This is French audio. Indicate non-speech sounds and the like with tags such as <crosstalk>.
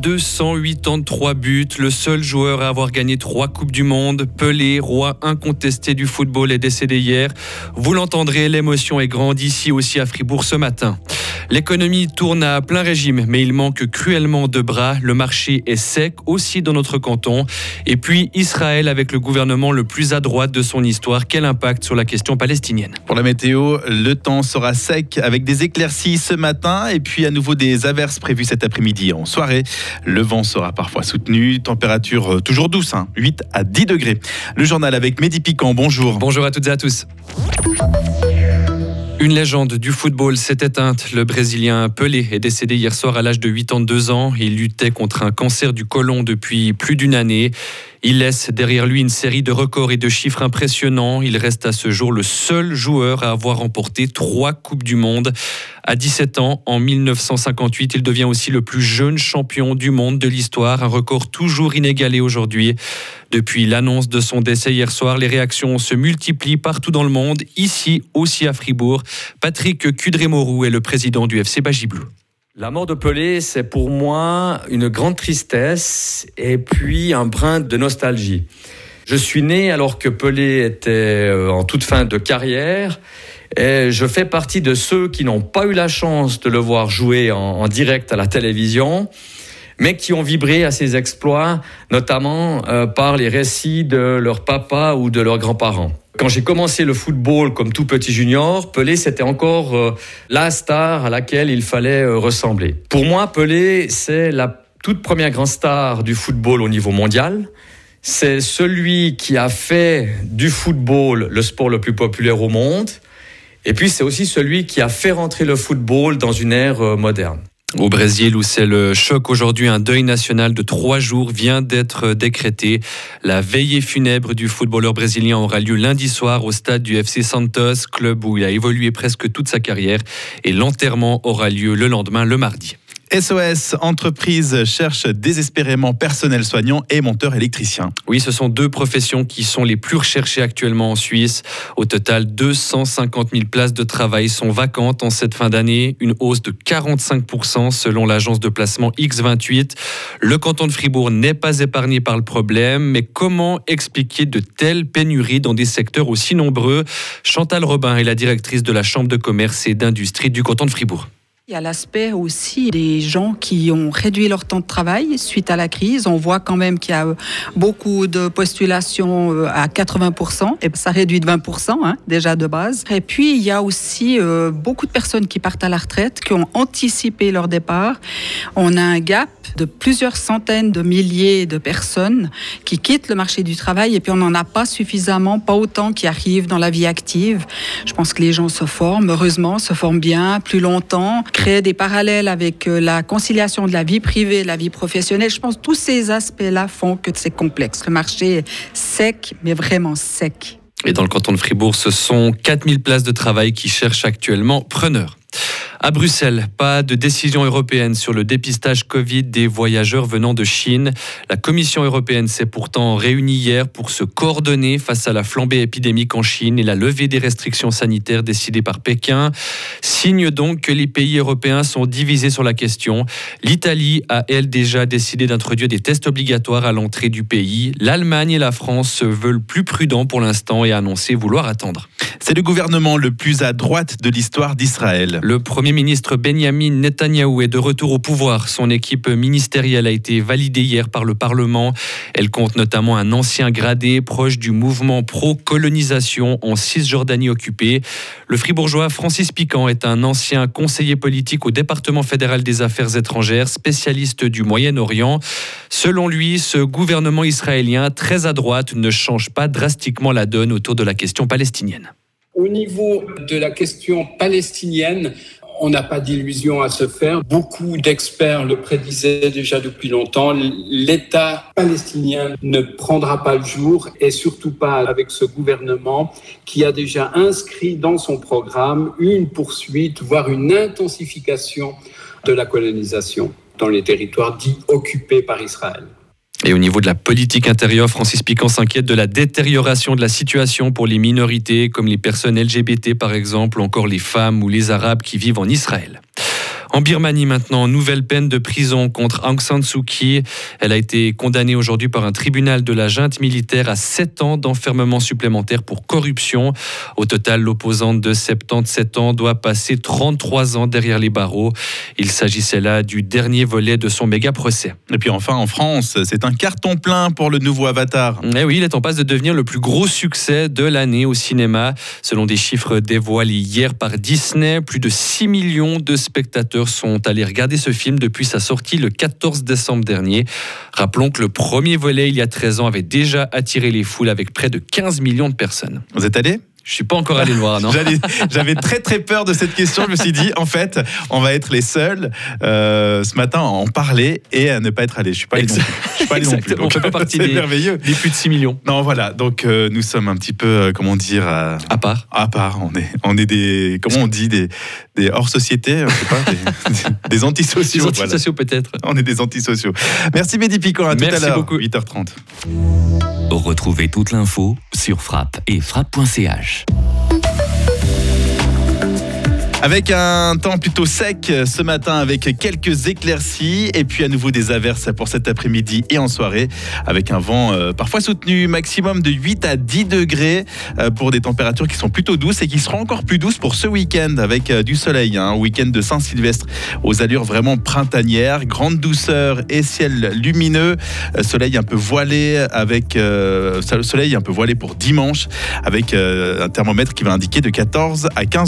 283 buts, le seul joueur à avoir gagné trois Coupes du Monde. Pelé, roi incontesté du football, est décédé hier. Vous l'entendrez, l'émotion est grande ici aussi à Fribourg ce matin. L'économie tourne à plein régime, mais il manque cruellement de bras. Le marché est sec aussi dans notre canton. Et puis Israël avec le gouvernement le plus à droite de son histoire. Quel impact sur la question palestinienne? Pour la météo, le temps sera sec avec des éclaircies ce matin et puis à nouveau des averses prévues cet après-midi en soirée. Le vent sera parfois soutenu, température euh, toujours douce, 8 hein, à 10 degrés. Le journal avec Mehdi Piquant, bonjour. Bonjour à toutes et à tous. Une légende du football s'est éteinte. Le Brésilien Pelé est décédé hier soir à l'âge de 82 ans. Il luttait contre un cancer du côlon depuis plus d'une année. Il laisse derrière lui une série de records et de chiffres impressionnants. Il reste à ce jour le seul joueur à avoir remporté trois Coupes du Monde. À 17 ans, en 1958, il devient aussi le plus jeune champion du monde de l'histoire, un record toujours inégalé aujourd'hui. Depuis l'annonce de son décès hier soir, les réactions se multiplient partout dans le monde, ici aussi à Fribourg. Patrick Cudremorou est le président du FC Bagiblou. La mort de Pelé, c'est pour moi une grande tristesse et puis un brin de nostalgie. Je suis né alors que Pelé était euh, en toute fin de carrière et je fais partie de ceux qui n'ont pas eu la chance de le voir jouer en, direct à la télévision mais qui ont vibré à ses exploits, notamment euh, par les récits de leur papa ou de leurs grands-parents. Quand j'ai commencé le football comme tout petit junior, Pelé c'était encore euh, la star à laquelle il fallait euh, ressembler. Pour moi, Pelé c'est la toute première grande star du football au niveau mondial. C'est celui qui a fait du football le sport le plus populaire au monde. Et puis c'est aussi celui qui a fait rentrer le football dans une ère euh, moderne. Au Brésil, où c'est le choc aujourd'hui, un deuil national de trois jours vient d'être décrété. La veillée funèbre du footballeur brésilien aura lieu lundi soir au stade du FC Santos, club où il a évolué presque toute sa carrière, et l'enterrement aura lieu le lendemain, le mardi. SOS Entreprise cherche désespérément personnel soignant et monteur électricien. Oui, ce sont deux professions qui sont les plus recherchées actuellement en Suisse. Au total, 250 000 places de travail sont vacantes en cette fin d'année, une hausse de 45% selon l'agence de placement X28. Le canton de Fribourg n'est pas épargné par le problème, mais comment expliquer de telles pénuries dans des secteurs aussi nombreux? Chantal Robin est la directrice de la Chambre de commerce et d'industrie du canton de Fribourg. Il y a l'aspect aussi des gens qui ont réduit leur temps de travail suite à la crise. On voit quand même qu'il y a euh, beaucoup de postulations euh, à 80%, et ça réduit de 20% hein, déjà de base. Et puis il y a aussi euh, beaucoup de personnes qui partent à la retraite, qui ont anticipé leur départ. On a un gap de plusieurs centaines de milliers de personnes qui quittent le marché du travail et puis on n'en a pas suffisamment, pas autant qui arrivent dans la vie active. Je pense que les gens se forment, heureusement, se forment bien, plus longtemps, créer des parallèles avec euh, la conciliation de la vie privée, la vie professionnelle. Je pense que tous ces aspects-là font que c'est complexe. Le marché est sec, mais vraiment sec. Et dans le canton de Fribourg, ce sont 4000 places de travail qui cherchent actuellement preneurs. À Bruxelles, pas de décision européenne sur le dépistage Covid des voyageurs venant de Chine. La Commission européenne s'est pourtant réunie hier pour se coordonner face à la flambée épidémique en Chine et la levée des restrictions sanitaires décidées par Pékin. Signe donc que les pays européens sont divisés sur la question. L'Italie a, elle, déjà décidé d'introduire des tests obligatoires à l'entrée du pays. L'Allemagne et la France se veulent plus prudents pour l'instant et annoncé vouloir attendre. C'est le gouvernement le plus à droite de l'histoire d'Israël. Le premier Ministre Benjamin Netanyahou est de retour au pouvoir. Son équipe ministérielle a été validée hier par le Parlement. Elle compte notamment un ancien gradé proche du mouvement pro-colonisation en Cisjordanie occupée. Le fribourgeois Francis Piquant est un ancien conseiller politique au département fédéral des affaires étrangères, spécialiste du Moyen-Orient. Selon lui, ce gouvernement israélien très à droite ne change pas drastiquement la donne autour de la question palestinienne. Au niveau de la question palestinienne, on n'a pas d'illusion à se faire. Beaucoup d'experts le prédisaient déjà depuis longtemps. L'État palestinien ne prendra pas le jour et surtout pas avec ce gouvernement qui a déjà inscrit dans son programme une poursuite, voire une intensification de la colonisation dans les territoires dits occupés par Israël. Et au niveau de la politique intérieure, Francis Piquant s'inquiète de la détérioration de la situation pour les minorités, comme les personnes LGBT par exemple, encore les femmes ou les Arabes qui vivent en Israël. En Birmanie maintenant, nouvelle peine de prison contre Aung San Suu Kyi. Elle a été condamnée aujourd'hui par un tribunal de la junte militaire à 7 ans d'enfermement supplémentaire pour corruption. Au total, l'opposante de 77 ans doit passer 33 ans derrière les barreaux. Il s'agissait là du dernier volet de son méga procès. Et puis enfin en France, c'est un carton plein pour le nouveau Avatar. Eh oui, il est en passe de devenir le plus gros succès de l'année au cinéma. Selon des chiffres dévoilés hier par Disney, plus de 6 millions de spectateurs sont allés regarder ce film depuis sa sortie le 14 décembre dernier. Rappelons que le premier volet, il y a 13 ans, avait déjà attiré les foules avec près de 15 millions de personnes. Vous êtes allé? Je suis pas encore allé le voir, non. <laughs> J'avais très très peur de cette question. Je me suis dit, en fait, on va être les seuls euh, ce matin à en parler et à ne pas être allé. Je suis pas allé non plus. Je suis pas allé non plus. on fait pas partie <laughs> des, merveilleux. des plus de 6 millions. Non, voilà. Donc euh, nous sommes un petit peu, euh, comment dire, à part. À part. On est, on est des, comment on dit, des, des hors société, je sais pas, des, <laughs> des antisociaux. Des antisociaux peut-être. On est des antisociaux. Merci Mehdi Picon. À tout à l'heure. beaucoup. 8h30. Retrouvez toute l'info sur frappe et frappe.ch. Avec un temps plutôt sec ce matin avec quelques éclaircies et puis à nouveau des averses pour cet après-midi et en soirée avec un vent euh, parfois soutenu maximum de 8 à 10 degrés euh, pour des températures qui sont plutôt douces et qui seront encore plus douces pour ce week-end avec euh, du soleil, un hein, week-end de Saint-Sylvestre aux allures vraiment printanières, grande douceur et ciel lumineux, soleil un peu voilé avec soleil un peu voilé pour dimanche avec un thermomètre qui va indiquer de 14 à 15 degrés.